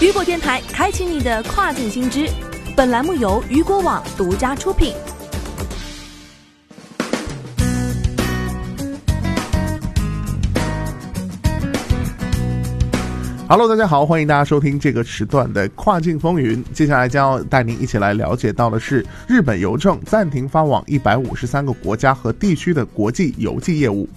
雨果电台开启你的跨境新知。本栏目由雨果网独家出品。Hello，大家好，欢迎大家收听这个时段的跨境风云。接下来将要带您一起来了解到的是，日本邮政暂停发往一百五十三个国家和地区的国际邮寄业务。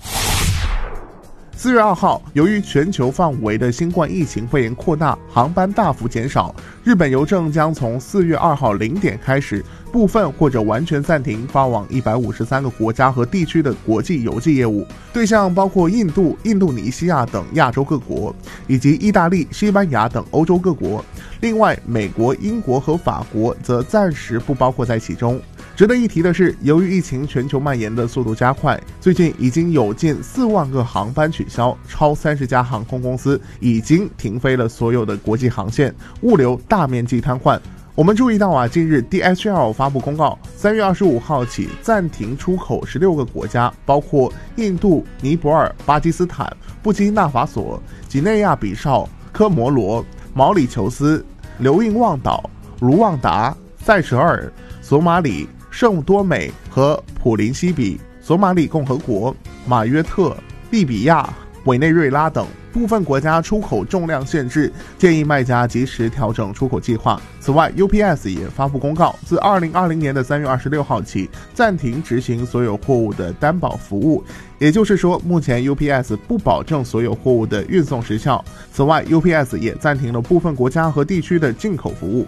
四月二号，由于全球范围的新冠疫情肺炎扩大，航班大幅减少，日本邮政将从四月二号零点开始，部分或者完全暂停发往一百五十三个国家和地区的国际邮寄业务，对象包括印度、印度尼西亚等亚洲各国，以及意大利、西班牙等欧洲各国。另外，美国、英国和法国则暂时不包括在其中。值得一提的是，由于疫情全球蔓延的速度加快，最近已经有近四万个航班取消，超三十家航空公司已经停飞了所有的国际航线，物流大面积瘫痪。我们注意到啊，近日 DHL 发布公告，三月二十五号起暂停出口十六个国家，包括印度、尼泊尔、巴基斯坦、布基纳法索、几内亚比绍、科摩罗、毛里求斯、留印旺岛、卢旺达、塞舌尔、索马里。圣多美和普林西比、索马里共和国、马约特、利比亚、委内瑞拉等部分国家出口重量限制，建议卖家及时调整出口计划。此外，UPS 也发布公告，自二零二零年的三月二十六号起，暂停执行所有货物的担保服务。也就是说，目前 UPS 不保证所有货物的运送时效。此外，UPS 也暂停了部分国家和地区的进口服务。